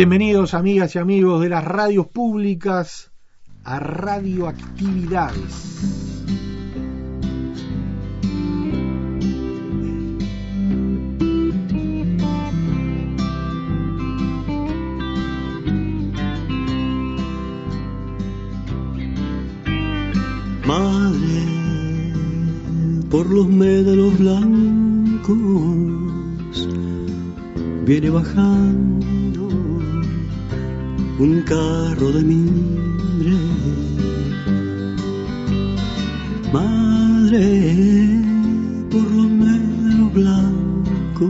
Bienvenidos amigas y amigos de las radios públicas a Radioactividades. Madre, por los médanos blancos viene bajando un carro de mimbre. Madre, por médanos blancos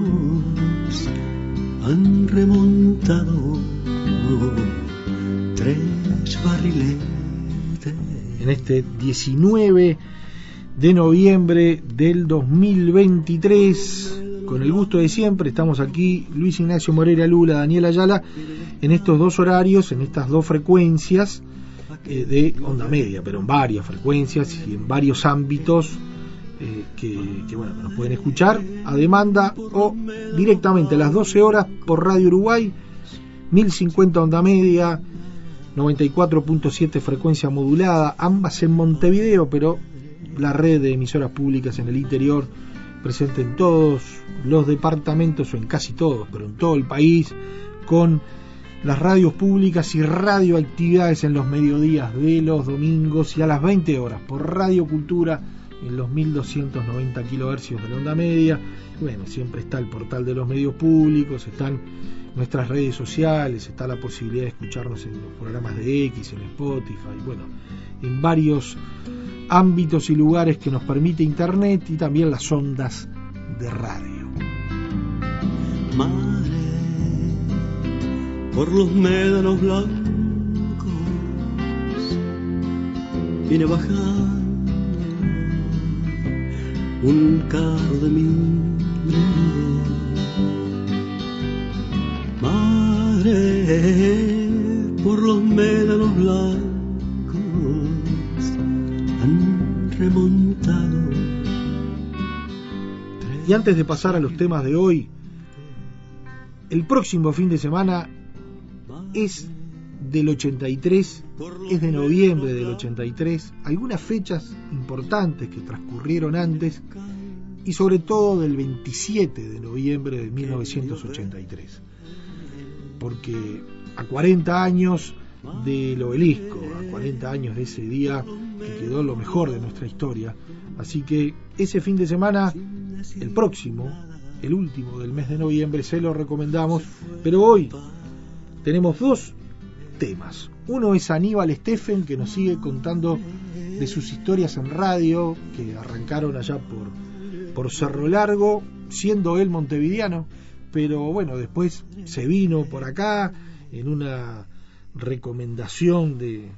han remontado tres barriletes. En este 19 de noviembre del 2023, con el gusto de siempre, estamos aquí Luis Ignacio Moreira Lula, Daniel Ayala, en estos dos horarios, en estas dos frecuencias eh, de onda media, pero en varias frecuencias y en varios ámbitos eh, que, que, bueno, nos pueden escuchar a demanda o directamente a las 12 horas por Radio Uruguay, 1050 onda media, 94.7 frecuencia modulada, ambas en Montevideo, pero la red de emisoras públicas en el interior presente en todos los departamentos o en casi todos, pero en todo el país, con las radios públicas y radioactividades en los mediodías de los domingos y a las 20 horas por Radio Cultura en los 1290 kilohercios de la onda media. Bueno, siempre está el portal de los medios públicos, están nuestras redes sociales, está la posibilidad de escucharnos en los programas de X, en Spotify, bueno, en varios ámbitos y lugares que nos permite Internet y también las ondas de radio. Madre, por los médanos blancos viene bajando un carro de. Madre, por los médanos blancos Y antes de pasar a los temas de hoy, el próximo fin de semana es del 83, es de noviembre del 83, algunas fechas importantes que transcurrieron antes y sobre todo del 27 de noviembre de 1983. Porque a 40 años del obelisco, a 40 años de ese día que quedó lo mejor de nuestra historia, así que ese fin de semana, el próximo, el último del mes de noviembre, se lo recomendamos, pero hoy tenemos dos temas. Uno es Aníbal Steffen, que nos sigue contando de sus historias en radio, que arrancaron allá por, por Cerro Largo, siendo él montevideano, pero bueno, después se vino por acá en una recomendación de,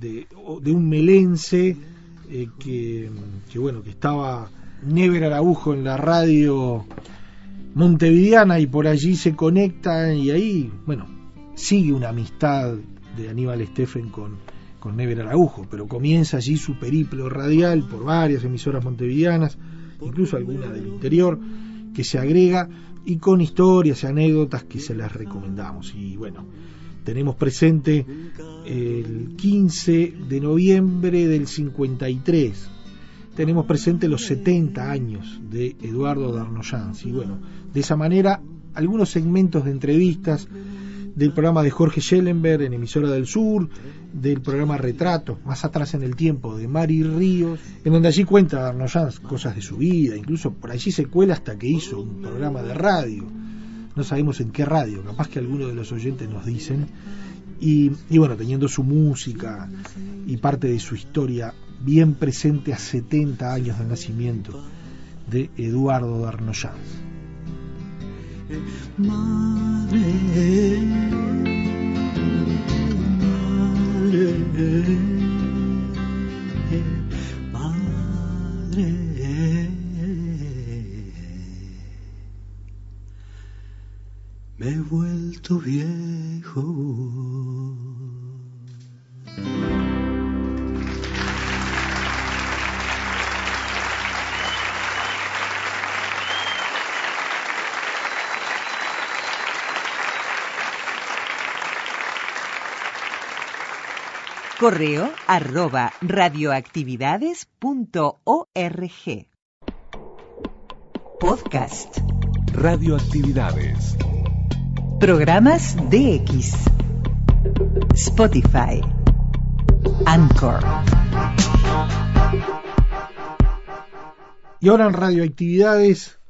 de, de un melense eh, que, que, bueno, que estaba Never Araujo en la radio montevideana y por allí se conectan y ahí, bueno, sigue una amistad de Aníbal Steffen con, con Never Araujo, pero comienza allí su periplo radial por varias emisoras montevideanas, incluso alguna del interior, que se agrega y con historias y anécdotas que se las recomendamos. Y bueno, tenemos presente el 15 de noviembre del 53, tenemos presente los 70 años de Eduardo Darnoyans y bueno, de esa manera algunos segmentos de entrevistas del programa de Jorge Schellenberg en Emisora del Sur, del programa Retrato, más atrás en el tiempo, de Mari Ríos, en donde allí cuenta Arnoyanz cosas de su vida, incluso por allí se cuela hasta que hizo un programa de radio. No sabemos en qué radio, capaz que algunos de los oyentes nos dicen. Y, bueno, teniendo su música y parte de su historia bien presente a 70 años del nacimiento de Eduardo de Arnoyanz. Madre, madre, me he vuelto viejo. Correo arroba radioactividades.org. Podcast. Radioactividades. Programas DX. Spotify. Anchor. Y ahora en Radioactividades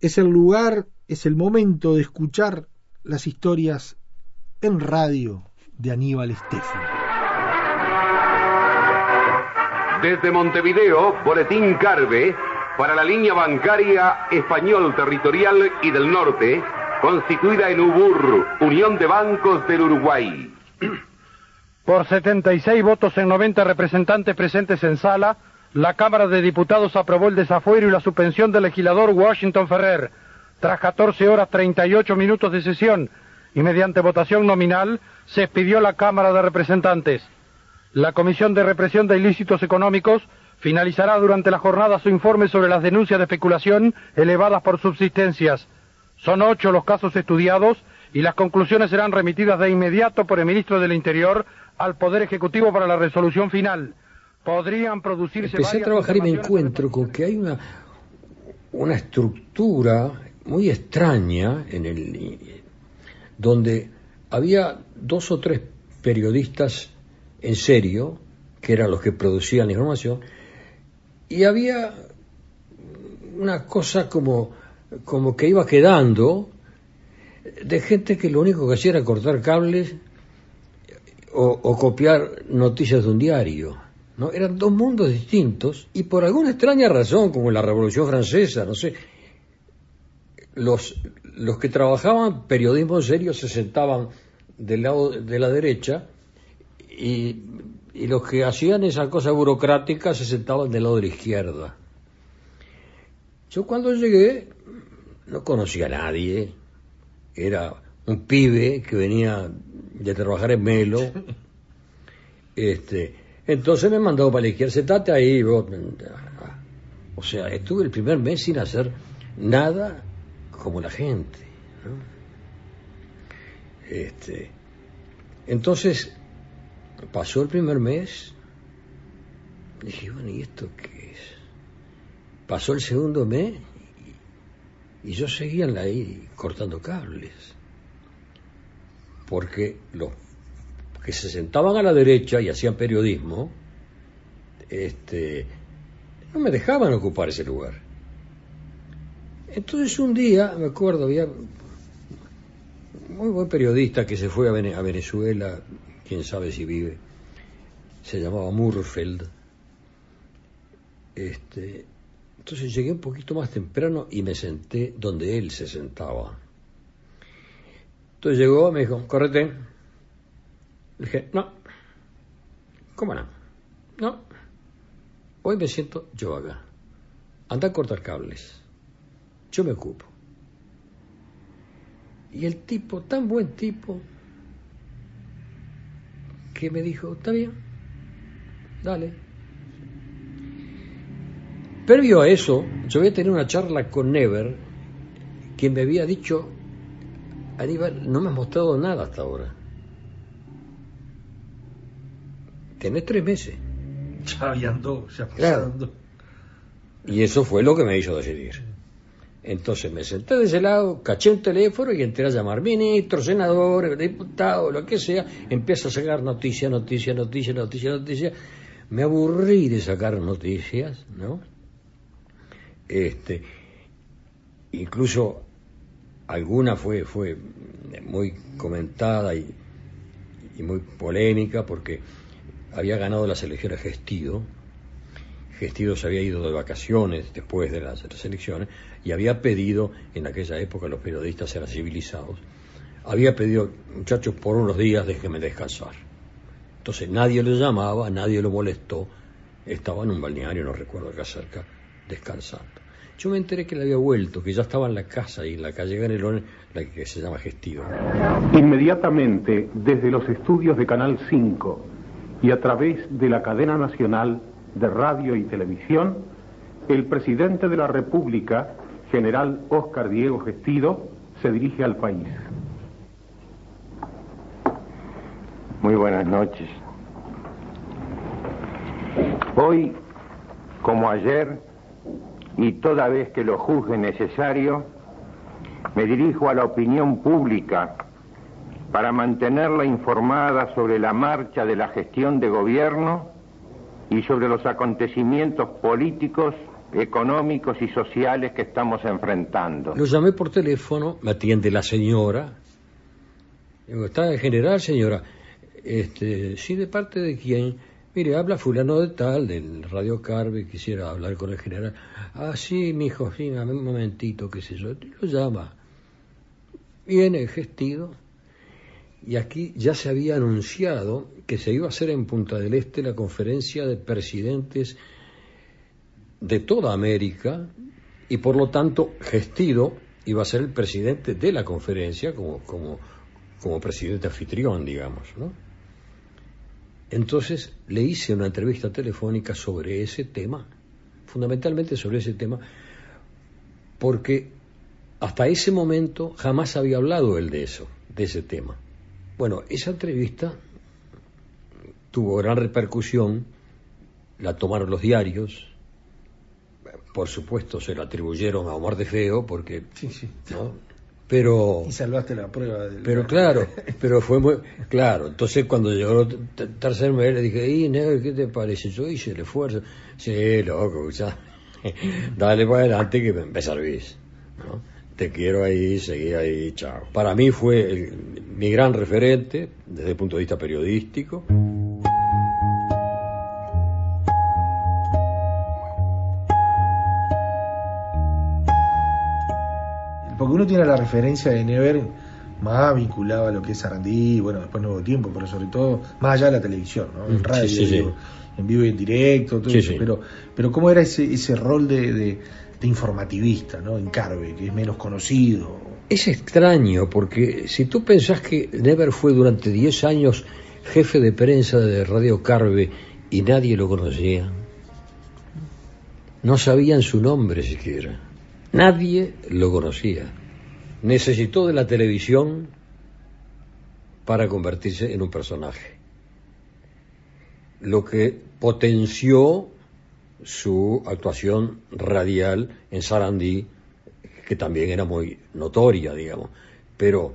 es el lugar, es el momento de escuchar las historias en radio de Aníbal Estefan. Desde Montevideo, Boletín Carve, para la línea bancaria Español Territorial y del Norte, constituida en UBUR, Unión de Bancos del Uruguay. Por 76 votos en 90 representantes presentes en sala, la Cámara de Diputados aprobó el desafuero y la suspensión del legislador Washington Ferrer. Tras 14 horas 38 minutos de sesión y mediante votación nominal, se expidió la Cámara de Representantes. La Comisión de Represión de Ilícitos Económicos finalizará durante la jornada su informe sobre las denuncias de especulación elevadas por subsistencias. Son ocho los casos estudiados y las conclusiones serán remitidas de inmediato por el ministro del Interior al Poder Ejecutivo para la resolución final. Podrían producirse. Empecé a trabajar y me encuentro con que hay una, una estructura muy extraña en el donde había dos o tres periodistas en serio, que eran los que producían la información, y había una cosa como, como que iba quedando de gente que lo único que hacía era cortar cables o, copiar noticias de un diario. ¿no? Eran dos mundos distintos y por alguna extraña razón, como en la Revolución Francesa, no sé, los, los que trabajaban periodismo en serio se sentaban del lado de la derecha y, y los que hacían esa cosa burocrática se sentaban del lado de la izquierda. Yo cuando llegué no conocía a nadie, era un pibe que venía de trabajar en Melo, este, entonces me mandó para la izquierda, sentate ahí, vos. o sea, estuve el primer mes sin hacer nada como la gente. ¿no? Este, entonces, pasó el primer mes, dije, bueno, ¿y esto qué es? Pasó el segundo mes y, yo seguía ahí cortando cables. Porque los que se sentaban a la derecha y hacían periodismo, este, no me dejaban ocupar ese lugar. Entonces un día, me acuerdo, había un muy buen periodista que se fue a Venezuela, quién sabe si vive, se llamaba Murfeld. Este, entonces llegué un poquito más temprano y me senté donde él se sentaba. Entonces llegó, me dijo, correte. Le dije, no. ¿Cómo no? No. Hoy me siento yo acá. Anda a cortar cables. Yo me ocupo. Y el tipo, tan buen tipo, que me dijo, está bien, dale. Previo a eso, yo había tenido una charla con Never, que me había dicho, Aníbal, no me has mostrado nada hasta ahora. Tenés tres meses. Ya habían dos, ya Claro. pasaron dos. Y eso fue lo que me hizo decidir. Entonces me senté de ese lado, caché un teléfono y entré a llamar ministros, senadores, diputados, lo que sea. Empiezo a sacar noticias, noticias, noticias, noticias, noticias. Me aburrí de sacar noticias, ¿no? Este, incluso alguna fue, fue muy comentada y, muy polémica porque había ganado las elecciones Gestido. Gestido se había ido de vacaciones después de las, las elecciones y había pedido, en aquella época los periodistas eran civilizados, había pedido, muchachos, por unos días déjenme descansar. Entonces nadie lo llamaba, nadie lo molestó, estaba en un balneario, no recuerdo acá cerca, descansando. Yo me enteré que le había vuelto, que ya estaba en la casa y en la calle Ganelón, la que se llama Gestido. Inmediatamente, desde los estudios de Canal 5 y a través de la cadena nacional de radio y televisión, el presidente de la República, general Óscar Diego Gestido, se dirige al país. Muy buenas noches. Hoy, como ayer, y toda vez que lo juzgue necesario, me dirijo a la opinión pública para mantenerla informada sobre la marcha de la gestión de gobierno y sobre los acontecimientos políticos, económicos y sociales que estamos enfrentando. Lo llamé por teléfono, me atiende la señora. Digo, ¿está en general, señora? Este, sí, ¿de parte de quién? Mire, habla fulano de tal, del Radio Carve, quisiera hablar con el general. Ah, sí, mi hijo, sí, un momentito, qué sé yo. Lo llama. Viene gestido. Y aquí ya se había anunciado que se iba a hacer en Punta del Este la conferencia de presidentes de toda América y por lo tanto Gestido iba a ser el presidente de la conferencia como, como, como presidente anfitrión, digamos, ¿no? Entonces le hice una entrevista telefónica sobre ese tema, fundamentalmente sobre ese tema, porque hasta ese momento jamás había hablado él de eso, de ese tema. Bueno, esa entrevista tuvo gran repercusión, la tomaron los diarios, por supuesto se la atribuyeron a Omar de Feo, porque... Sí, sí. ¿no? Pero... Y salvaste la prueba. Del... Pero claro, pero fue muy... Claro, entonces cuando llegó el tercer mes le dije, y negro, ¿qué te parece? Yo hice el esfuerzo. Sí, loco, ya. Dale para adelante que me servís. ¿no? Te quiero ahí, seguí ahí, chao. Para mí fue el, mi gran referente desde el punto de vista periodístico. Porque uno tiene la referencia de Never más vinculado a lo que es Sarandí, bueno, después Nuevo Tiempo, pero sobre todo más allá de la televisión, ¿no? En radio, Sí, sí, sí. digo, en vivo y en directo, todo eso. Pero, pero ¿cómo era ese, ese rol de, de- de informativista, ¿no? En Carve, que es menos conocido. Es extraño porque si tú pensás que Never fue durante 10 años jefe de prensa de Radio Carve y nadie lo conocía, no sabían su nombre siquiera, nadie lo conocía. Necesitó de la televisión para convertirse en un personaje, lo que potenció su actuación radial en Sarandí, que también era muy notoria, digamos, pero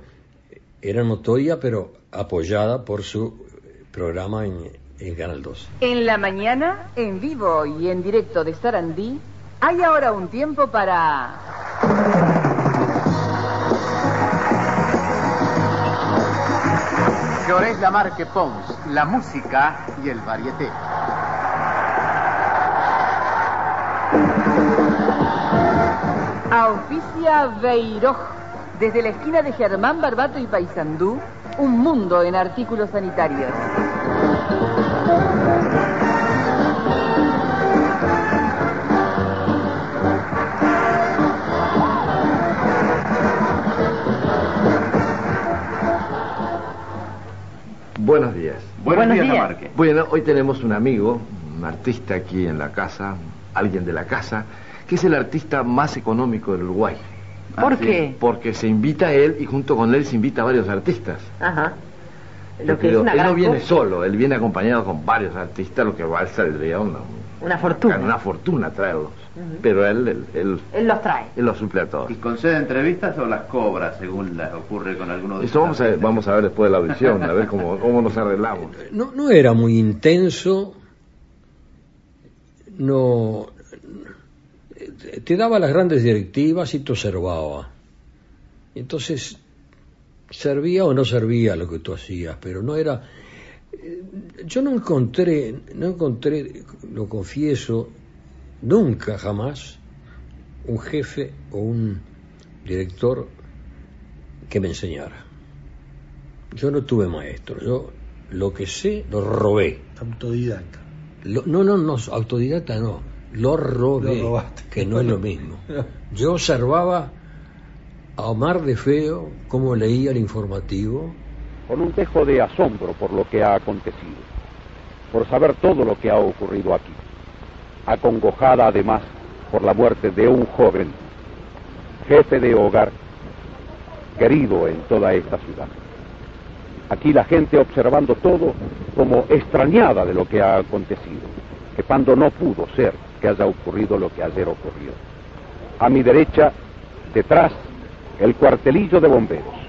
era notoria, pero apoyada por su programa en, Canal 2. En la mañana, en vivo y en directo de Sarandí, hay ahora un tiempo para... Llorés Lamarque Pons, la música y el varieté. Auspicia Beiroj, desde la esquina de Germán Barbato y Paysandú, un mundo en artículos sanitarios. Buenos días. Buenos, Buenos días, días. Bueno, hoy tenemos un amigo, un artista aquí en la casa, alguien de la casa, que es el artista más económico del Uruguay. ¿Por qué? Porque se invita a él y junto con él se invita a varios artistas. Ajá. Yo creo- él no viene solo, él viene acompañado con varios artistas, lo que va a saldría una, Una fortuna. Una fortuna traerlos. Pero él, él, él, Él los trae. él los suple a todos. ¿Y concede entrevistas o las cobra según las ocurre con algunos de Eso vamos a, ver, vamos a ver después de la audición, a ver cómo, cómo nos arreglamos. No, no era muy intenso, no te daba las grandes directivas y te observaba. Entonces, servía o no servía lo que tú hacías, pero no era... Yo no encontré, no encontré, lo confieso, nunca jamás un jefe o un director que me enseñara. Yo no tuve maestro, yo lo que sé lo robé. Autodidacta. Lo- no, no, no, autodidacta no, lo robé, Lo robaste. que no es lo mismo. Yo observaba a Omar de Feo cómo leía el informativo, con un dejo de asombro por lo que ha acontecido, por saber todo lo que ha ocurrido aquí, acongojada además por la muerte de un joven, jefe de hogar, querido en toda esta ciudad. Aquí la gente observando todo como extrañada de lo que ha acontecido, que cuando no pudo ser que haya ocurrido lo que ayer ocurrió. A mi derecha, detrás, el cuartelillo de bomberos.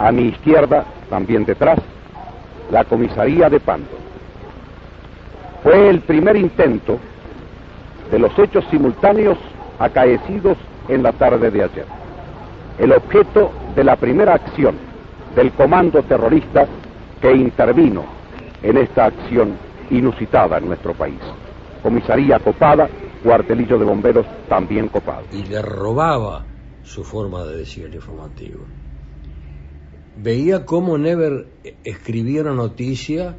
A mi izquierda, también detrás, la comisaría de Pando. Fue el primer intento de los hechos simultáneos acaecidos en la tarde de ayer. El objeto de la primera acción del comando terrorista que intervino en esta acción inusitada en nuestro país. Comisaría copada, cuartelillo de bomberos también copado. y le robaba su forma de decir el informativo. Veía cómo Never escribía una noticia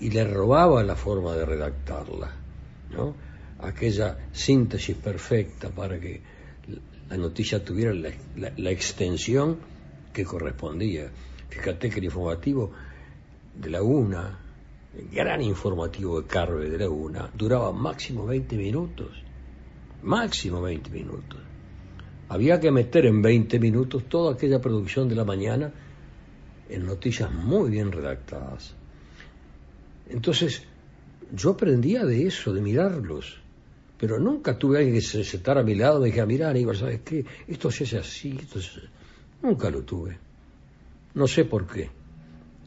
y le robaba la forma de redactarla, ¿no? Aquella síntesis perfecta para que la noticia tuviera la, la- la extensión que correspondía. Fíjate que el informativo de la UNA, el gran informativo de Carve de la UNA, duraba máximo 20 minutos máximo 20 minutos. Había que meter en 20 minutos toda aquella producción de la mañana en noticias muy bien redactadas. Entonces, yo aprendía de eso, de mirarlos, pero nunca tuve alguien que se sentara a mi lado y me dijera, mira, Aníbal, ¿sabes qué? Esto se hace así, esto se hace-". Nunca lo tuve. No sé por qué.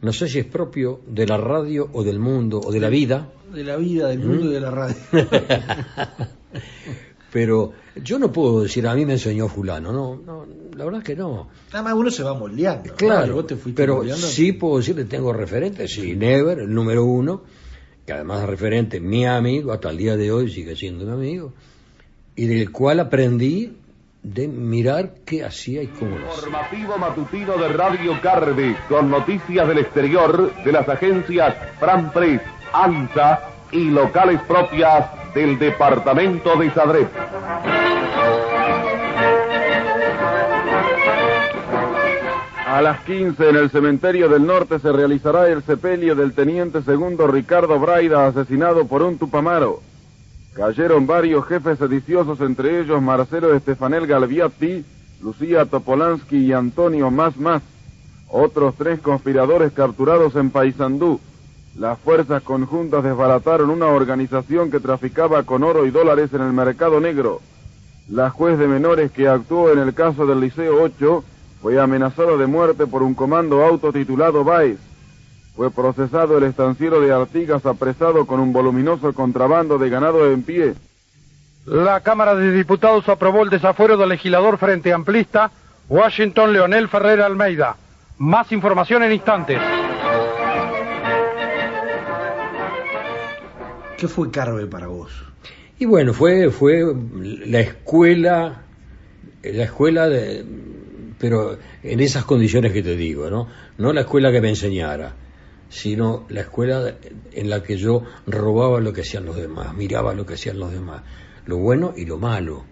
No sé si es propio de la radio o del mundo o de la vida. De la vida, del mundo ¿Mm? y de la radio. Pero yo no puedo decir, a mí me enseñó fulano, no, no la verdad que no. Nada más uno se va moldeando. Claro, vos te fuiste pero moldeando. sí puedo decir que tengo referentes, sí, Never, el número uno, que además es referente, mi amigo, hasta el día de hoy sigue siendo mi amigo, y del cual aprendí de mirar qué hacía y cómo lo hacía. Informativo matutino de Radio Carve, con noticias del exterior de las agencias Fran Press, ANSA y locales propias del departamento de Sadret. A las 15 en el cementerio del norte se realizará el sepelio del teniente segundo Ricardo Braida asesinado por un tupamaro. Cayeron varios jefes sediciosos, entre ellos Marcelo Estefanel Galviati, Lucía Topolansky y Antonio Más. Otros tres conspiradores capturados en Paysandú. Las fuerzas conjuntas desbarataron una organización que traficaba con oro y dólares en el mercado negro. La juez de menores que actuó en el caso del Liceo 8 fue amenazada de muerte por un comando autotitulado Baez. Fue procesado el estanciero de Artigas apresado con un voluminoso contrabando de ganado en pie. La Cámara de Diputados aprobó el desafuero del legislador frente amplista Washington Leonel Ferrer Almeida. Más información en instantes. ¿Qué fue Carve para vos? Y bueno, fue, fue la escuela, la escuela de, pero en esas condiciones que te digo, ¿no? No la escuela que me enseñara, sino la escuela en la que yo robaba lo que hacían los demás, miraba lo que hacían los demás, lo bueno y lo malo,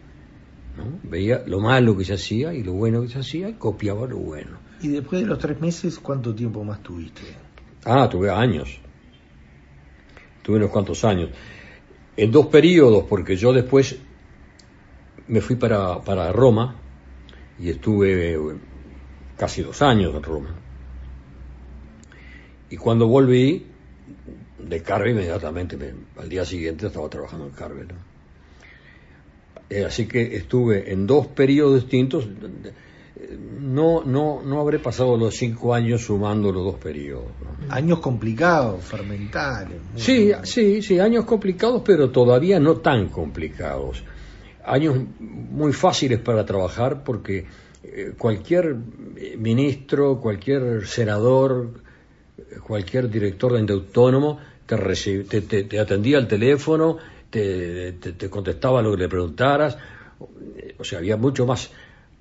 ¿no? Veía lo malo que se hacía y lo bueno que se hacía y copiaba lo bueno. Y después de los tres meses, ¿cuánto tiempo más tuviste? Ah, tuve años. Tuve unos cuantos años. En dos periodos, porque yo después me fui para, para Roma y estuve casi dos años en Roma. Y cuando volví, de Carve inmediatamente, me- al día siguiente estaba trabajando en Carve. Eh, así que estuve en dos periodos distintos. No, no, no habré pasado los cinco años sumando los dos periodos. ¿no? Años complicados, fermentales. Sí, sí, sí, años complicados, pero todavía no tan complicados. Años muy fáciles para trabajar porque eh, cualquier eh, ministro, cualquier senador, cualquier director de ente autónomo te, te, te- te atendía al teléfono, te, te- te contestaba lo que le preguntaras. O sea, había mucho más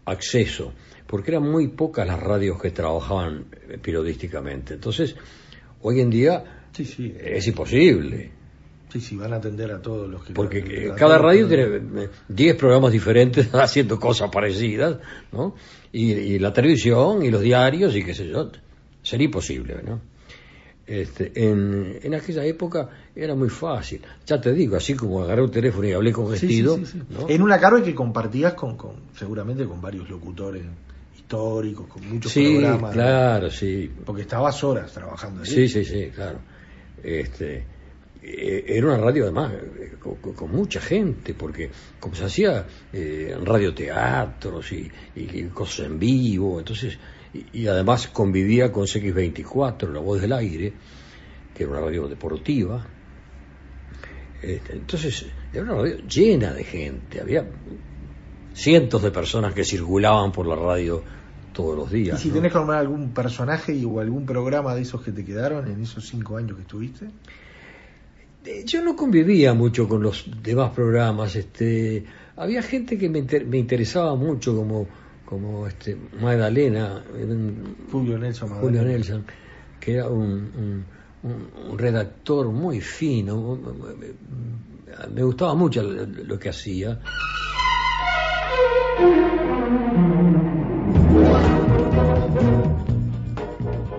acceso, porque eran muy pocas las radios que trabajaban eh, periodísticamente. Entonces, hoy en día Sí, sí. es imposible, Sí, sí, van a atender a todos los que... porque eh, cada radio tiene eh, 10 programas diferentes haciendo cosas parecidas, ¿no? Y, y la televisión y los diarios y qué sé yo, sería imposible, ¿no? Este, en, en aquella época era muy fácil. Ya te digo, así como agarré un teléfono y hablé con Sí, sí, Gestido, sí, sí. ¿no? En una carga que compartías con, con seguramente con varios locutores históricos, con muchos Sí, programas. claro, sí. Porque estabas horas trabajando ahí. Sí, sí, sí, claro. Este, eh, era una radio además eh, con mucha gente, porque como se hacía eh, radioteatros y, y cosas en vivo, entonces, y, y además convivía con CX24, La Voz del Aire, que era una radio deportiva. Este, entonces, era una radio llena de gente, había cientos de personas que circulaban por la radio todos los Y días. si ¿no? tenés que nombrar algún personaje y, o algún programa de esos que te quedaron en esos cinco años que estuviste. Eh, Yo no convivía mucho con los demás programas. Este, había gente que me, inter- me interesaba mucho, como, como este, Magdalena, Julio Nelson Julio Magdalena. Nelson, que era un, un- redactor muy fino. Me- gustaba mucho lo que hacía.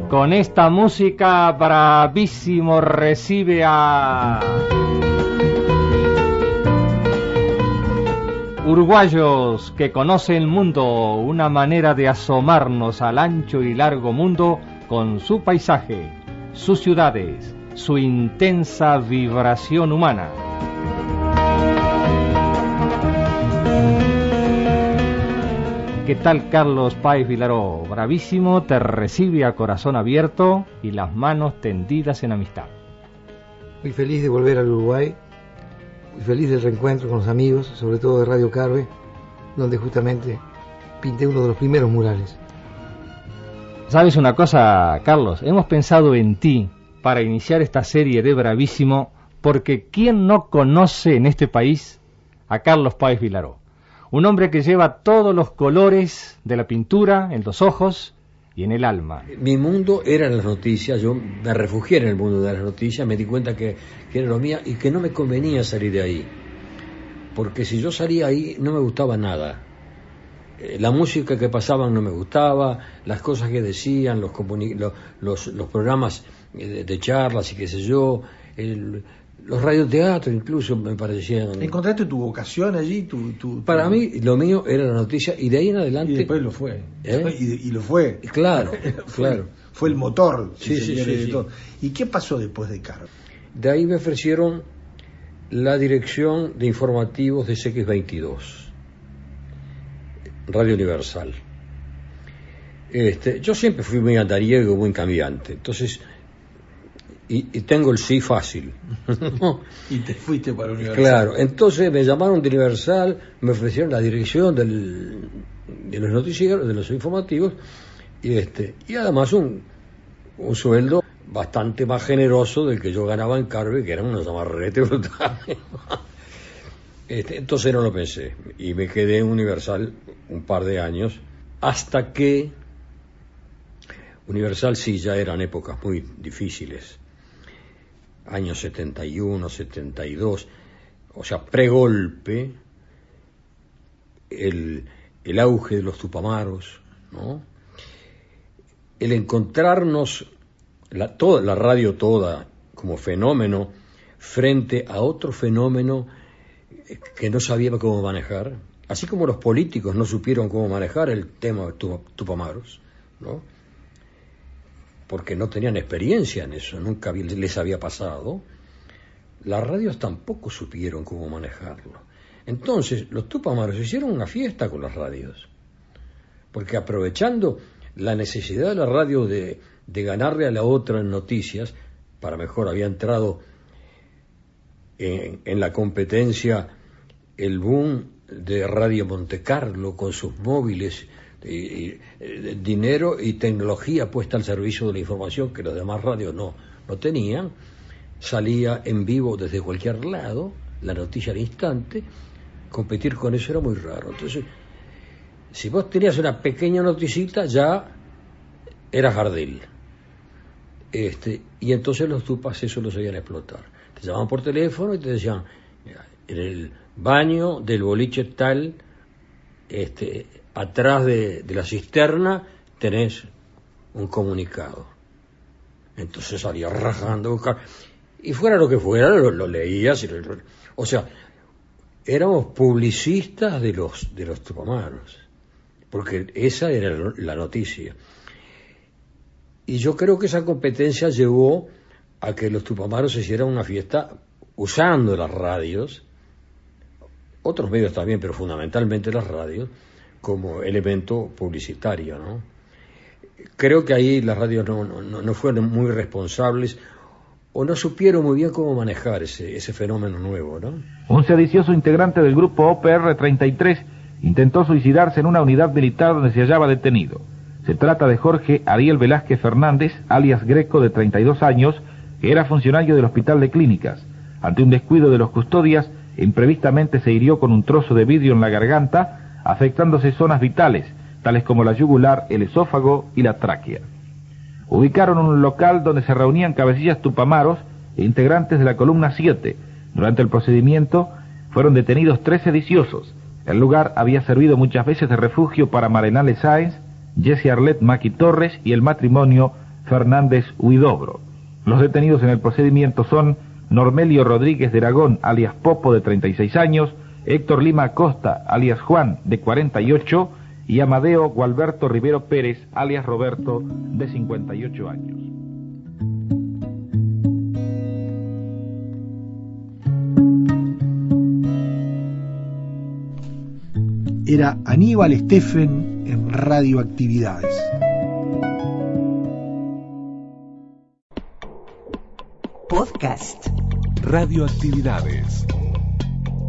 Con esta música bravísimo recibe a... Uruguayos que conocen el mundo, una manera de asomarnos al ancho y largo mundo con su paisaje, sus ciudades, su intensa vibración humana. ¿Qué tal Carlos Páez Vilaró? Bravísimo, te recibe a corazón abierto y las manos tendidas en amistad. Muy feliz de volver al Uruguay, muy feliz del reencuentro con los amigos, sobre todo de Radio Carve, donde justamente pinté uno de los primeros murales. ¿Sabes una cosa, Carlos? Hemos pensado en ti para iniciar esta serie de Bravísimo, porque ¿quién no conoce en este país a Carlos Páez Vilaró? Un hombre que lleva todos los colores de la pintura en los ojos y en el alma. Mi mundo era las noticias, yo me refugié en el mundo de las noticias, me di cuenta que, era lo mío y que no me convenía salir de ahí. Porque si yo salía ahí no me gustaba nada. Eh, La música que pasaban no me gustaba, las cosas que decían, los, los, los programas eh, de charlas y qué sé yo, el- los radioteatros incluso me parecían... ¿Encontraste tu vocación allí? Tu, tu- Para tu- mí lo mío era la noticia y de ahí en adelante... Y después lo fue. ¿Eh? Y, y lo fue. Claro, Fue- claro. Fue el motor, Sí, sí, sí, de sí. todo. ¿Y qué pasó después de Carve? De ahí me ofrecieron la dirección de informativos de CX22, Radio Universal. Este, yo siempre fui muy andariego, muy cambiante, entonces, y, y tengo el sí fácil. Y te fuiste para Universal. Claro, entonces me llamaron de Universal, me ofrecieron la dirección del, de los noticieros, de los informativos, y este, y además un, un sueldo bastante más generoso del que yo ganaba en Carve, que eran unos amarretes brutales. Este, entonces no lo pensé, y me quedé en Universal un par de años, hasta que Universal sí ya eran épocas muy difíciles años 71, 72, o sea, pregolpe, el, el auge de los tupamaros, ¿no? El encontrarnos, la, toda, la radio toda, como fenómeno, frente a otro fenómeno eh, que no sabíamos cómo manejar, así como los políticos no supieron cómo manejar el tema de tu- tupamaros, ¿no? Porque no tenían experiencia en eso, nunca les había pasado, las radios tampoco supieron cómo manejarlo. Entonces, los Tupamaros hicieron una fiesta con las radios, porque aprovechando la necesidad de la radio de, ganarle a la otra en noticias, para mejor había entrado en, en la competencia el boom de Radio Monte Carlo con sus móviles, dinero y tecnología puesta al servicio de la información que los demás radios no, no tenían, salía en vivo desde cualquier lado, la noticia al instante, competir con eso era muy raro. Entonces, si vos tenías una pequeña noticita, ya era jardín. Este, y entonces los tupas eso lo sabían explotar. Te llamaban por teléfono y te decían, en el baño del boliche tal, este, atrás de, la cisterna tenés un comunicado. Entonces salía rajando a buscar. Y fuera lo que fuera, lo, leías. o sea, éramos publicistas de los, de los tupamaros. Porque esa era la noticia. Y yo creo que esa competencia llevó a que los tupamaros hicieran una fiesta usando las radios otros medios también, pero fundamentalmente las radios, como elemento publicitario. ¿no? Creo que ahí las radios no, no, fueron muy responsables o no supieron muy bien cómo manejar ese, ese fenómeno nuevo. ¿no? Un sedicioso integrante del grupo OPR-33 intentó suicidarse en una unidad militar donde se hallaba detenido. Se trata de Jorge Ariel Velázquez Fernández, alias Greco, de 32 años, que era funcionario del Hospital de Clínicas. Ante un descuido de los custodias, imprevistamente se hirió con un trozo de vidrio en la garganta, afectándose zonas vitales, tales como la yugular, el esófago y la tráquea. Ubicaron un local donde se reunían cabecillas tupamaros e integrantes de la columna 7. Durante el procedimiento fueron detenidos tres sediciosos. El lugar había servido muchas veces de refugio para Marenales Sáenz, Jesse Arlet Maki Torres y el matrimonio Fernández Huidobro. Los detenidos en el procedimiento son Normelio Rodríguez de Aragón, alias Popo, de 36 años, Héctor Lima Costa, alias Juan, de 48, y Amadeo Gualberto Rivero Pérez, alias Roberto, de 58 años. Era Aníbal Steffen en Radioactividades. Podcast. Radioactividades.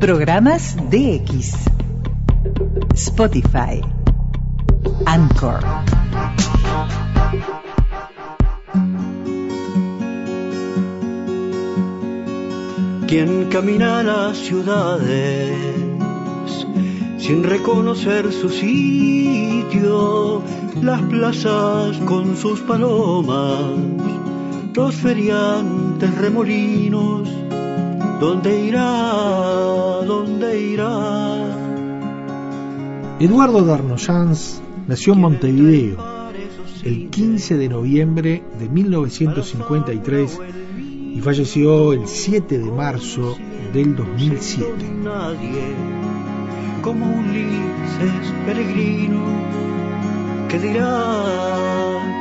Programas DX. Spotify. Anchor. Quien camina a las ciudades sin reconocer su sitio, las plazas con sus palomas los feriantes remolinos, ¿dónde irá? ¿Dónde irá? Eduardo Darnoyans nació en Montevideo el 15 de noviembre de 1953 y falleció el 7 de marzo del 2007. Nadie como Ulises peregrino, ¿qué dirá?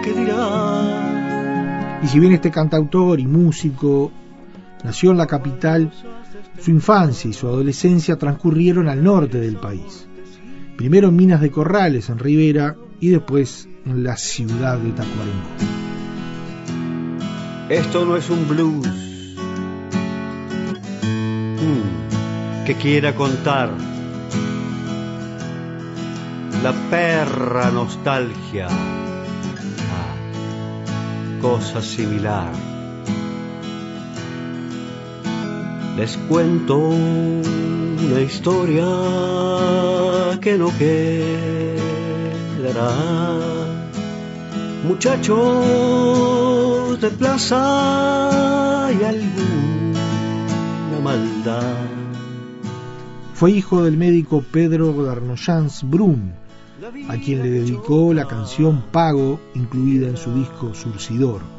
¿Qué dirá? Y si bien este cantautor y músico nació en la capital, su infancia y su adolescencia transcurrieron al norte del país. Primero en Minas de Corrales, en Rivera, y después en la ciudad de Tacuarembó. Esto no es un blues hmm, que quiera contar la perra nostalgia cosa similar. Les cuento una historia que no quedará. Muchachos de plaza y alguna maldad. Fue hijo del médico Pedro Darnoyans Brun, a quien le dedicó la canción Pago, incluida en su disco Surcidor.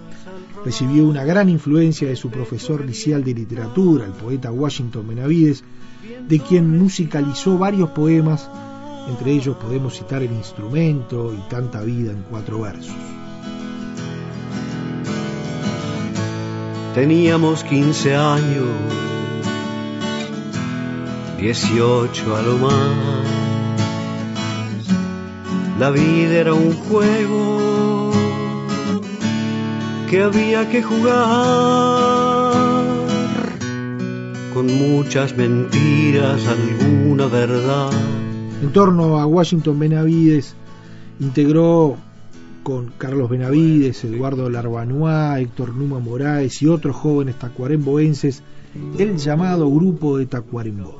Recibió una gran influencia de su profesor inicial de literatura, el poeta Washington Benavides, de quien musicalizó varios poemas, entre ellos podemos citar El instrumento y Tanta vida en cuatro versos. Teníamos 15 años, 18 a lo más. La vida era un juego que había que jugar con muchas mentiras, alguna verdad. En torno a Washington Benavides integró con Carlos Benavides, Eduardo Larbanois, Héctor Numa Moraes y otros jóvenes tacuaremboenses el llamado Grupo de Tacuarembó.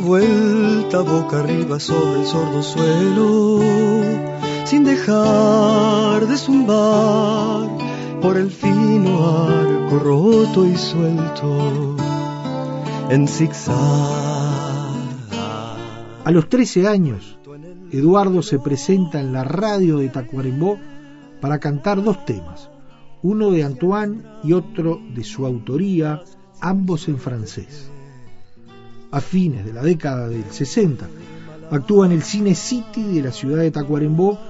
Vuelta boca arriba sobre el sordo suelo, sin dejar de zumbar por el fino arco roto y suelto en zigzag. A los 13 años, Eduardo se presenta en la radio de Tacuarembó para cantar dos temas, uno de Antoine y otro de su autoría, ambos en francés. A fines de la década del 60, actúa en el Cine City de la ciudad de Tacuarembó,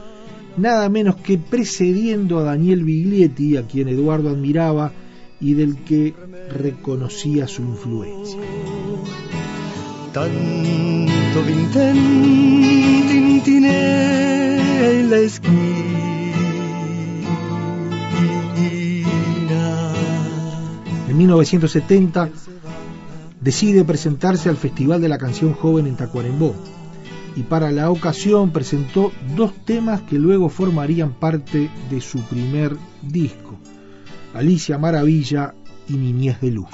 nada menos que precediendo a Daniel Biglietti, a quien Eduardo admiraba y del que reconocía su influencia. Tanto tintiné en la esquina. En 1970 decide presentarse al Festival de la Canción Joven en Tacuarembó y para la ocasión presentó dos temas que luego formarían parte de su primer disco, Alicia Maravilla y Niñez de Luz.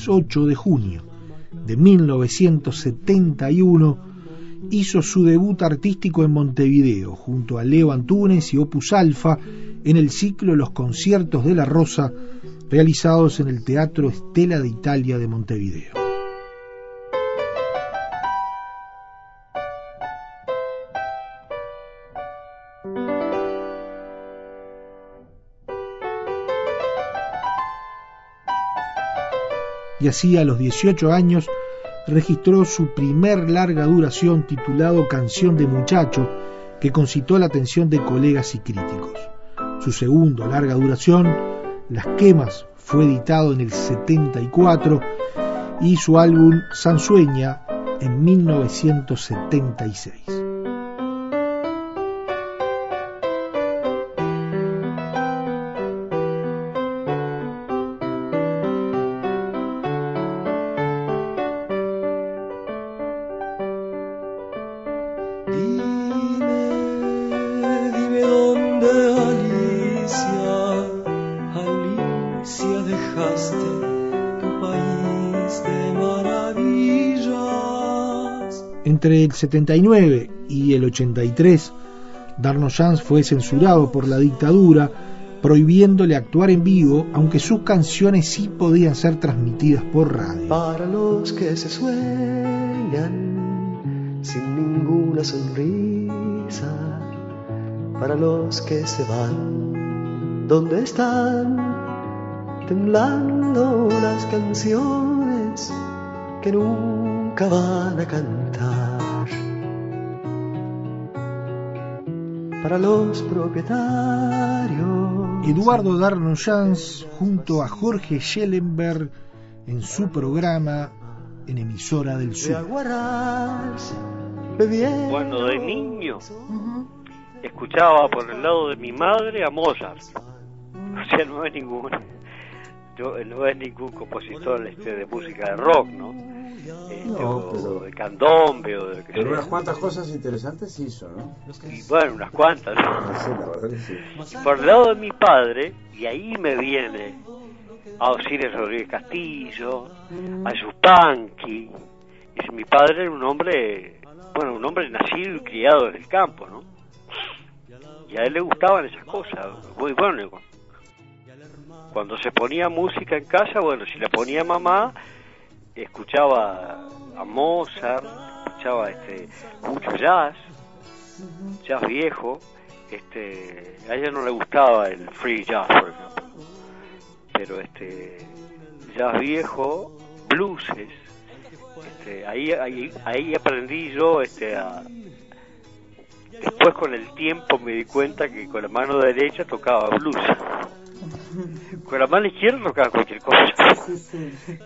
Martes 8 de junio de 1971 hizo su debut artístico en Montevideo junto a Leo Antunes y Opus Alfa en el ciclo Los conciertos de la Rosa realizados en el Teatro Estela de Italia de Montevideo. Y así a los 18 años registró su primer larga duración titulado Canción de Muchacho, que concitó la atención de colegas y críticos. Su segundo larga duración, Las Quemas, fue editado en el 74 y su álbum Sansueña en 1976. Entre el 79 y el 83, Darno Jans fue censurado por la dictadura, prohibiéndole actuar en vivo, aunque sus canciones sí podían ser transmitidas por radio. Para los que se sueñan sin ninguna sonrisa, para los que se van, ¿dónde están? Temblando las canciones que nunca van a cantar. Para los propietarios. Eduardo junto a Jorge Schellenberg en su programa en emisora del de sur. Bueno, de niño escuchaba por el lado de mi madre a Mozart. O sea, no es ningún no, no es ningún compositor este, de música de rock, ¿no? Este, No, o pero- de candombe o de lo que Pero sea. unas cuantas cosas interesantes hizo, ¿no? Y bueno, unas cuantas. ¿no? Sí, la verdad que sí. Por el lado de mi padre, y ahí me viene a Osiris Rodríguez Castillo, a Yupanqui. Y mi padre era un hombre, bueno, un hombre nacido y criado en el campo, ¿no? Y a él le gustaban esas cosas. Muy bueno, cuando se ponía música en casa, bueno, si la ponía mamá, escuchaba a Mozart, escuchaba este mucho jazz, jazz viejo, este, a ella no le gustaba el free jazz, por ejemplo, pero este jazz viejo, blueses, este, ahí, ahí, ahí aprendí yo este, a, después con el tiempo me di cuenta que con la mano derecha tocaba blues. Con la mano izquierda tocaba cualquier cosa.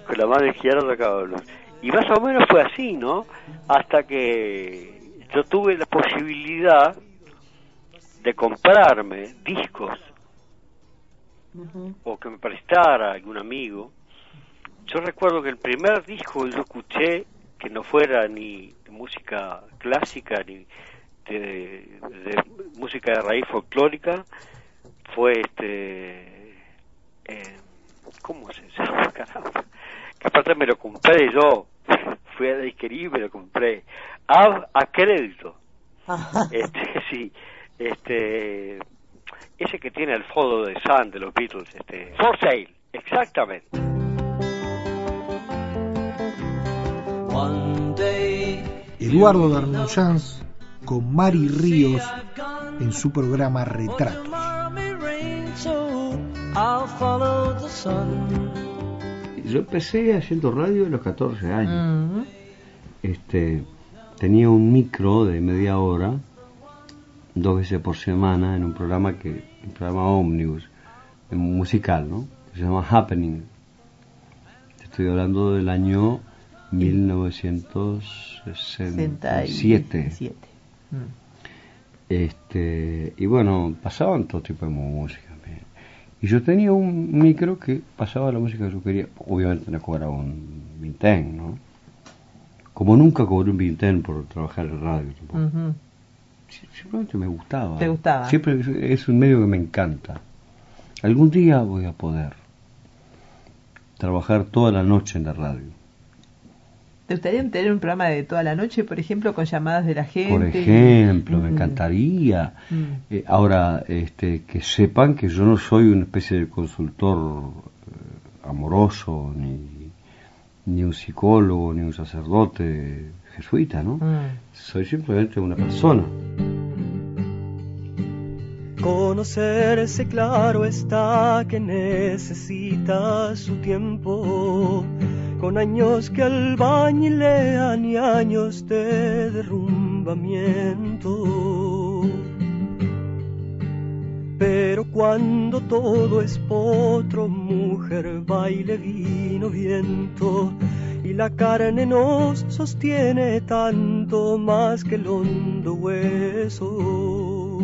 Con la mano izquierda tocaba blues. Y más o menos fue así, ¿no? Hasta que yo tuve la posibilidad de comprarme discos o que me prestara algún amigo. Yo recuerdo que el primer disco que yo escuché, que no fuera ni de música clásica ni de, de música de raíz folclórica, fue este. Eh, ¿Cómo se llama? Caramba. Que aparte me lo compré yo. Fui a la disquería y me lo compré. A, a crédito. este, sí. Este. Ese que tiene el fondo de Sun de los Beatles. Este, For Sale. Exactamente. Eduardo Darnoyans con Mari Ríos en su programa Retratos. Yo empecé haciendo radio a los 14 años. Este, tenía un micro de media hora, dos veces por semana, en un programa que, un programa ómnibus, musical, ¿no? Se llama Happening. Estoy hablando del año 1967. Este, y bueno, pasaban todo tipo de música. Y yo tenía un micro que pasaba la música que yo quería. Obviamente no cobraba un vintén, ¿no? Como nunca cobré un vintén por trabajar en radio. tampoco. Simplemente me gustaba. ¿Te gustaba? Siempre es un medio que me encanta. Algún día voy a poder trabajar toda la noche en la radio. ¿Te gustaría tener un programa de toda la noche, por ejemplo, con llamadas de la gente? Por ejemplo, me Mm. encantaría. Mm. Eh, ahora, este, que sepan que yo no soy una especie de consultor eh, amoroso, ni, ni un psicólogo, ni un sacerdote jesuita, ¿no? Mm. Soy simplemente una persona. Conocerse claro está que necesita su tiempo, con años que albañilean y años de derrumbamiento. Pero cuando todo es potro, mujer, baile, vino, viento, y la carne nos sostiene tanto más que el hondo hueso.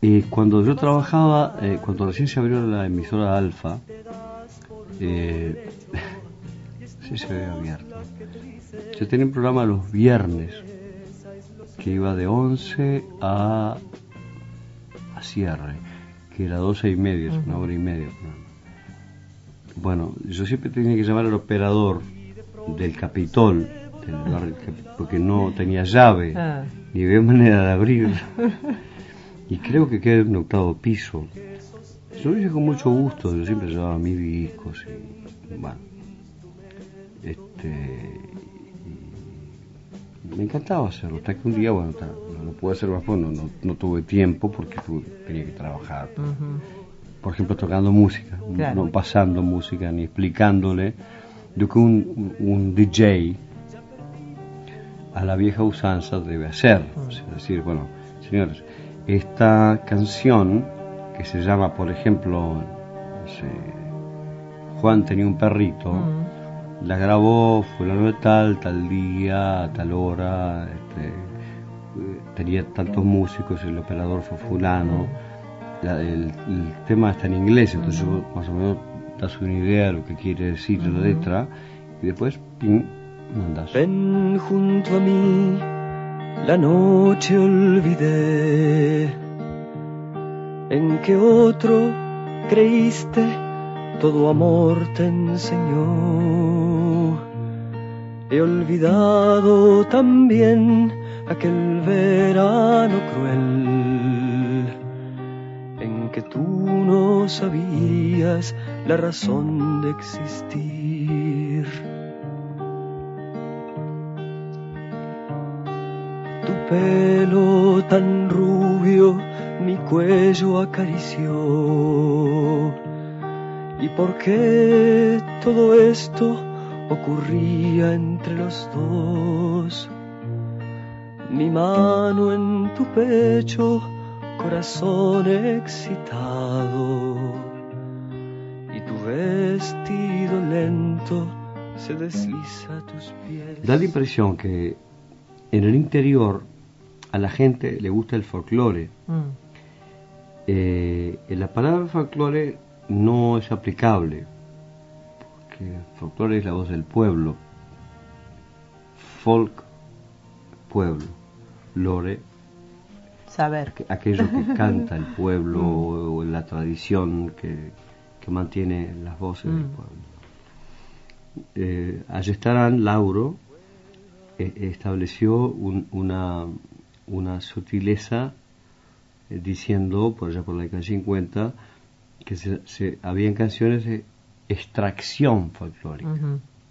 Y cuando yo trabajaba, eh, cuando recién se abrió la emisora Alfa, eh, sí se había abierto. Yo tenía un programa los viernes que iba de 11 a, a cierre, que era 12 y media, es una hora y media. Bueno, yo siempre tenía que llamar al operador del Capitol, del barrio porque no tenía llave, Ah. ni había manera de abrir. Y creo que queda en un octavo piso. Yo lo hice con mucho gusto, yo siempre llevaba mis discos y bueno. Este y me encantaba hacerlo, hasta que un día, bueno, no, no pude hacer más, bueno, no, no tuve tiempo porque tuve- tenía que trabajar. Por ejemplo, tocando música, Claro. no pasando música ni explicándole lo que un, un DJ a la vieja usanza debe hacer. O sea, decir, bueno, señores, esta canción que se llama, por ejemplo, no sé, Juan tenía un perrito, la grabó fulano de tal, tal día, tal hora, este, tenía tantos músicos, el operador fue fulano, la- el, el tema está en inglés, entonces yo más o menos das una idea de lo que quiere decir la letra y después, ping, mandas. Ven junto a mí, la noche olvidé, en que otro creíste todo amor te enseñó. He olvidado también aquel verano cruel en que tú no sabías la razón de existir. Tu pelo tan rubio mi cuello acarició. ¿Y por qué todo esto ocurría entre los dos? Mi mano en tu pecho, corazón excitado. Y tu vestido lento se desliza a tus pies. Da la impresión que en el interior a la gente le gusta el folclore. Mm. Eh, la palabra folclore no es aplicable, porque folclore es la voz del pueblo. Folk, pueblo. Lore, Saber. aquello que canta el pueblo o, o la tradición que, que mantiene las voces del Mm. pueblo. Eh, Ayestarán Lauro eh, estableció un- una, una sutileza eh, diciendo, por allá por la década de 50, que se, se- habían canciones de extracción folclórica,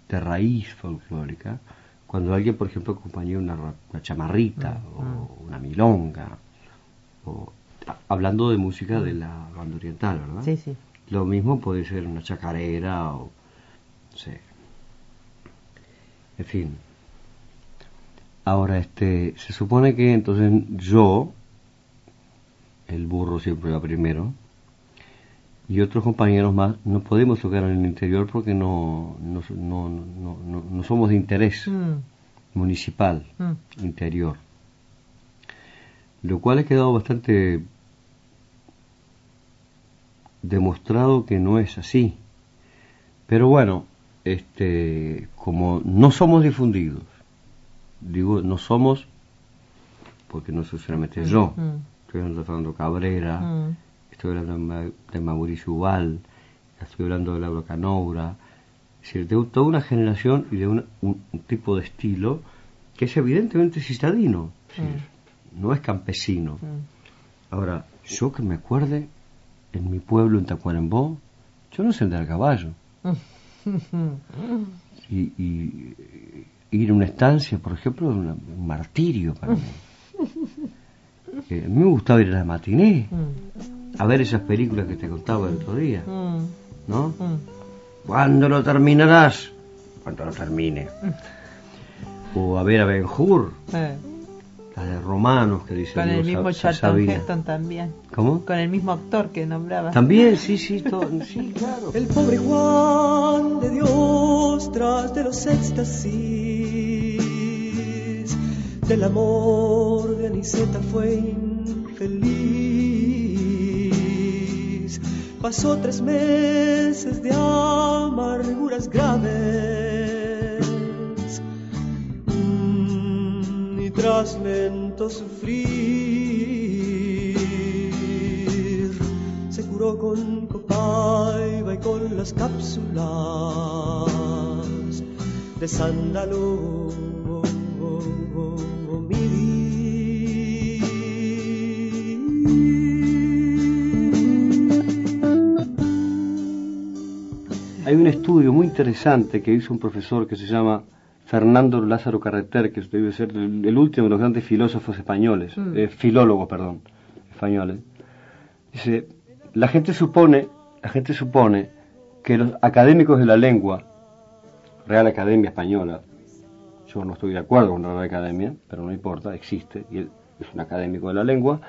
de raíz folclórica, cuando alguien, por ejemplo, acompañó una, una chamarrita o una milonga, o, hablando de música de la banda oriental, ¿verdad? Sí, sí. Lo mismo puede ser una chacarera o, no sé. En fin. Ahora, este, se supone que entonces yo, el burro siempre va primero, y otros compañeros más, no podemos tocar en el interior porque no, no, no, no, no- no somos de interés Mm. municipal, Mm. interior. Lo cual ha quedado bastante demostrado que no es así. Pero bueno, este, como no somos difundidos, digo, no somos, porque no solamente yo, Mm. Estoy hablando de Fernando Cabrera, Mm. estoy hablando de, Ma- de Mauricio Ubal, estoy hablando de Laura Canoura, es decir, de toda una generación y de un, un tipo de estilo que es evidentemente citadino, es decir, no es campesino. Ahora, yo que me acuerde, en mi pueblo, en Tacuarembó, yo no sé andar a caballo. Y, y- ir a una estancia, por ejemplo, es un martirio para mí. Eh, a mí me gustaba ir a la matiné, a ver esas películas que te contaba el otro día, Mm. ¿no? ¿Cuándo lo terminarás? Cuando lo termine. O a ver a Ben Hur, Eh, la de romanos que dice Con el Dios, mismo Charlton. Heston también. ¿Cómo? Con el mismo actor que nombraba. También, sí, sí, todo, sí, claro. El pobre Juan de Dios tras de los éxtasis del amor de Aniceta fue infeliz. Pasó tres meses de amarguras graves mm, y tras lento sufrir se curó con copaiba y con las cápsulas de sándalo. Estudio muy interesante que hizo un profesor que se llama Fernando Lázaro Carreter, que debe ser el, el último de los grandes filósofos españoles, Mm. eh, filólogos, perdón, españoles. Dice, la gente supone, la gente supone que los académicos de la lengua, Real Academia Española, yo no estoy de acuerdo con la Real Academia, pero no importa, existe, y él es un académico de la lengua,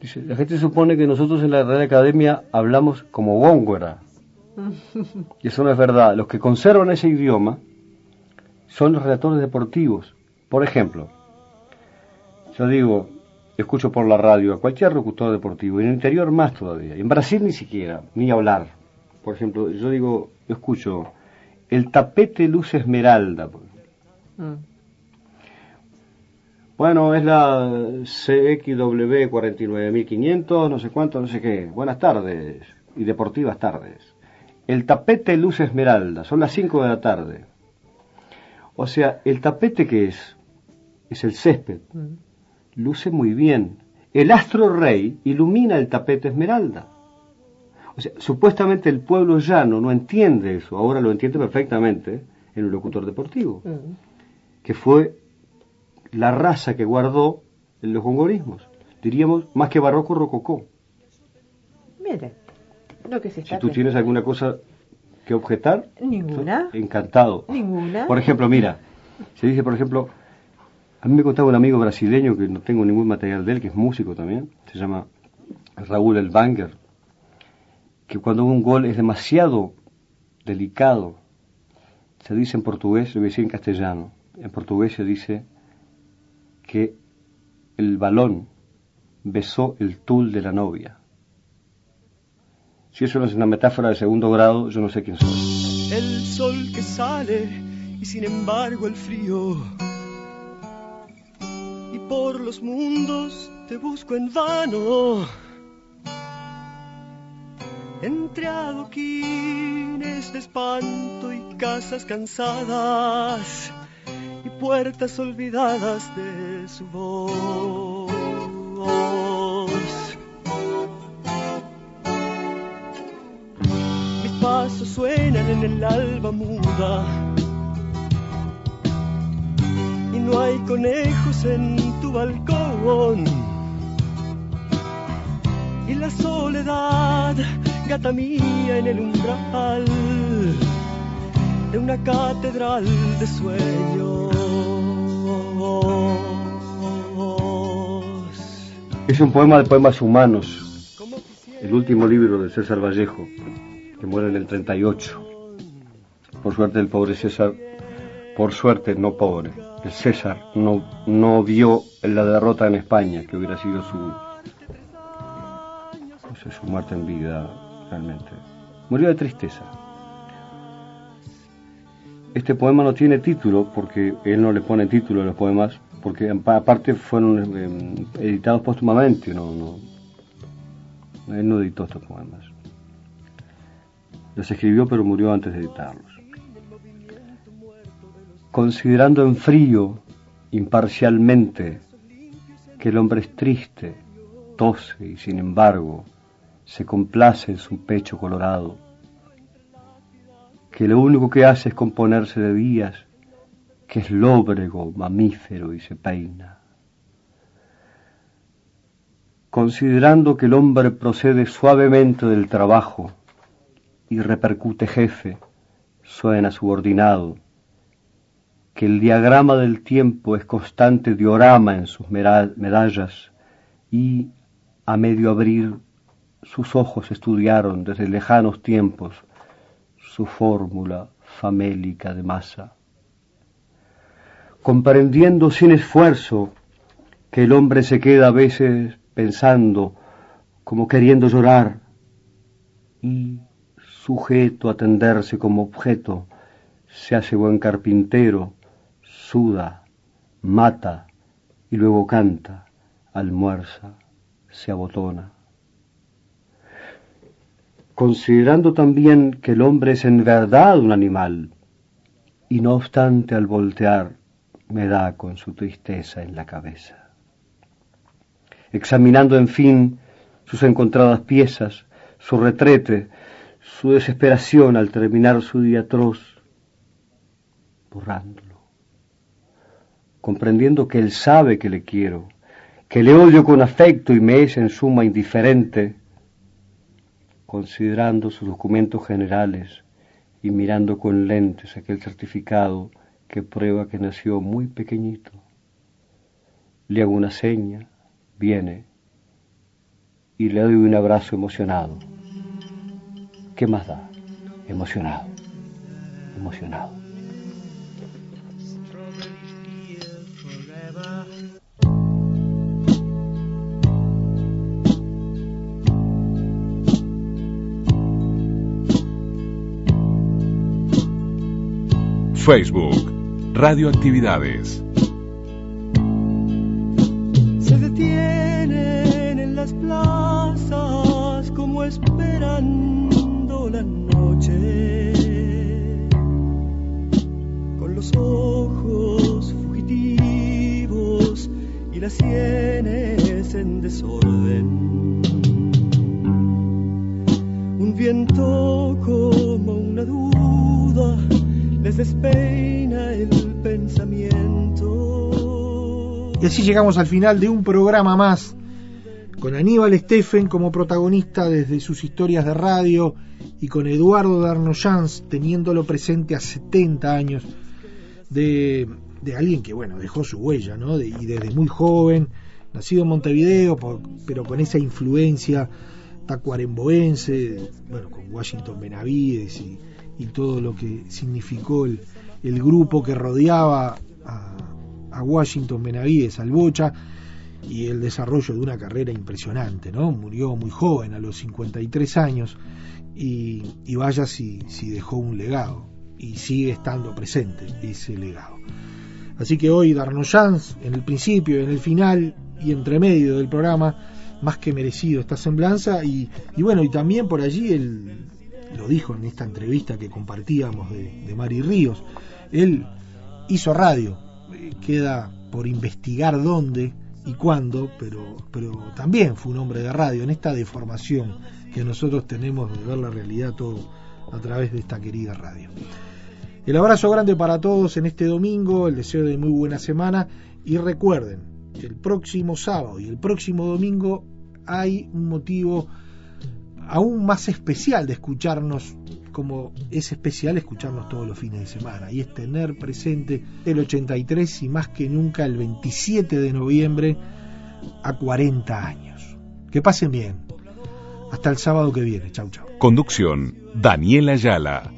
dice, la gente supone que nosotros en la Real Academia hablamos como Góngora, y eso no es verdad. Los que conservan ese idioma son los redactores deportivos. Por ejemplo, yo digo, escucho por la radio a cualquier locutor deportivo, y en el interior más todavía, y en Brasil ni siquiera, ni hablar. Por ejemplo, yo digo, yo escucho, el tapete luz esmeralda. Bueno, es la CXW 49500, no sé cuánto, no sé qué. Buenas tardes y deportivas tardes. El tapete luce esmeralda, son las 5 de la tarde. O sea, el tapete que es, es el césped, luce muy bien. El astro rey ilumina el tapete esmeralda. O sea, supuestamente el pueblo llano no entiende eso, ahora lo entiende perfectamente en un locutor deportivo, que fue la raza que guardó los hongorismos. Diríamos, más que barroco, rococó. Mire, lo que se está Si tú tienes alguna cosa que objetar, Ninguna. encantado. Ninguna. Por ejemplo, mira, se dice, por ejemplo, a mí me contaba un amigo brasileño que no tengo ningún material de él, que es músico también, se llama Raúl El Banger, que cuando un gol es demasiado delicado, se dice en portugués, lo voy a decir en castellano, en portugués se dice que el balón besó el tul de la novia. Si eso no es una metáfora de segundo grado, yo no sé quién soy. El sol que sale y sin embargo el frío. Y por los mundos te busco en vano. Entre adoquines de espanto y casas cansadas y puertas olvidadas de su voz. Pasos suenan en el alba muda y no hay conejos en tu balcón. Y la soledad, gata mía en el umbral de una catedral de sueños. Es un poema de poemas humanos, el último libro de César Vallejo, que muere en el 38. Por suerte el pobre César, por suerte no pobre, el César no, no vio la derrota en España, que hubiera sido su, su muerte en vida realmente. Murió de tristeza. Este poema no tiene título porque él no le pone título a los poemas, porque aparte fueron eh, editados póstumamente, no, no, él no editó estos poemas. Los escribió pero murió antes de editarlos. Considerando en frío, imparcialmente, que el hombre es triste, tose y sin embargo se complace en su pecho colorado, que lo único que hace es componerse de días, que es lóbrego, mamífero y se peina. Considerando que el hombre procede suavemente del trabajo y repercute jefe, suena subordinado, que el diagrama del tiempo es constante diorama en sus medallas. Y, a medio abrir, sus ojos estudiaron desde lejanos tiempos su fórmula famélica de masa. Comprendiendo sin esfuerzo que el hombre se queda a veces pensando, como queriendo llorar, y sujeto a tenderse como objeto, se hace buen carpintero, suda, mata y luego canta, almuerza, se abotona. Considerando también que el hombre es en verdad un animal, y no obstante al voltear me da con su tristeza en la cabeza. Examinando en fin sus encontradas piezas, su retrete, su desesperación al terminar su día atroz, borrándolo, comprendiendo que él sabe que le quiero, que le odio con afecto y me es en suma indiferente, considerando sus documentos generales y mirando con lentes aquel certificado que prueba que nació muy pequeñito. Le hago una seña, viene, y le doy un abrazo emocionado. ¿Qué más da? Emocionado, emocionado. Facebook, Radioactividades. Se detienen en las plazas como esperando las en desorden. Un viento como una duda les despeina el pensamiento. Y así llegamos al final de un programa más, con Aníbal Steffen como protagonista desde sus historias de radio y con Eduardo Darnoyans teniéndolo presente a 70 años de, de alguien que, bueno, dejó su huella, ¿no? Y desde muy joven, nacido en Montevideo, pero con esa influencia tacuaremboense, bueno, con Washington Benavides y, y todo lo que significó el, el grupo que rodeaba a, a Washington Benavides, al Bocha, y el desarrollo de una carrera impresionante, ¿no? Murió muy joven, a los 53 años, y, y vaya si, si dejó un legado, y sigue estando presente ese legado. Así que hoy Darnoyans, en el principio, en el final y entre medio del programa, más que merecido esta semblanza, y, bueno, y también por allí él lo dijo en esta entrevista que compartíamos de, de Mari Ríos, él hizo radio, queda por investigar dónde y cuándo, pero, pero también fue un hombre de radio en esta deformación que nosotros tenemos de ver la realidad todo a través de esta querida radio. El abrazo grande para todos en este domingo, el deseo de muy buena semana y recuerden, el próximo sábado y el próximo domingo hay un motivo aún más especial de escucharnos como es especial escucharnos todos los fines de semana y es tener presente el 83 y más que nunca el 27 de noviembre a 40 años. Que pasen bien. Hasta el sábado que viene. Chau, chau. Conducción, Daniela Ayala.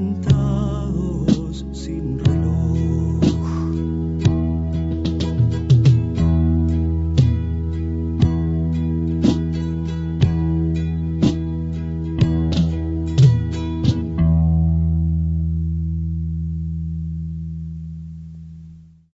Desencantados.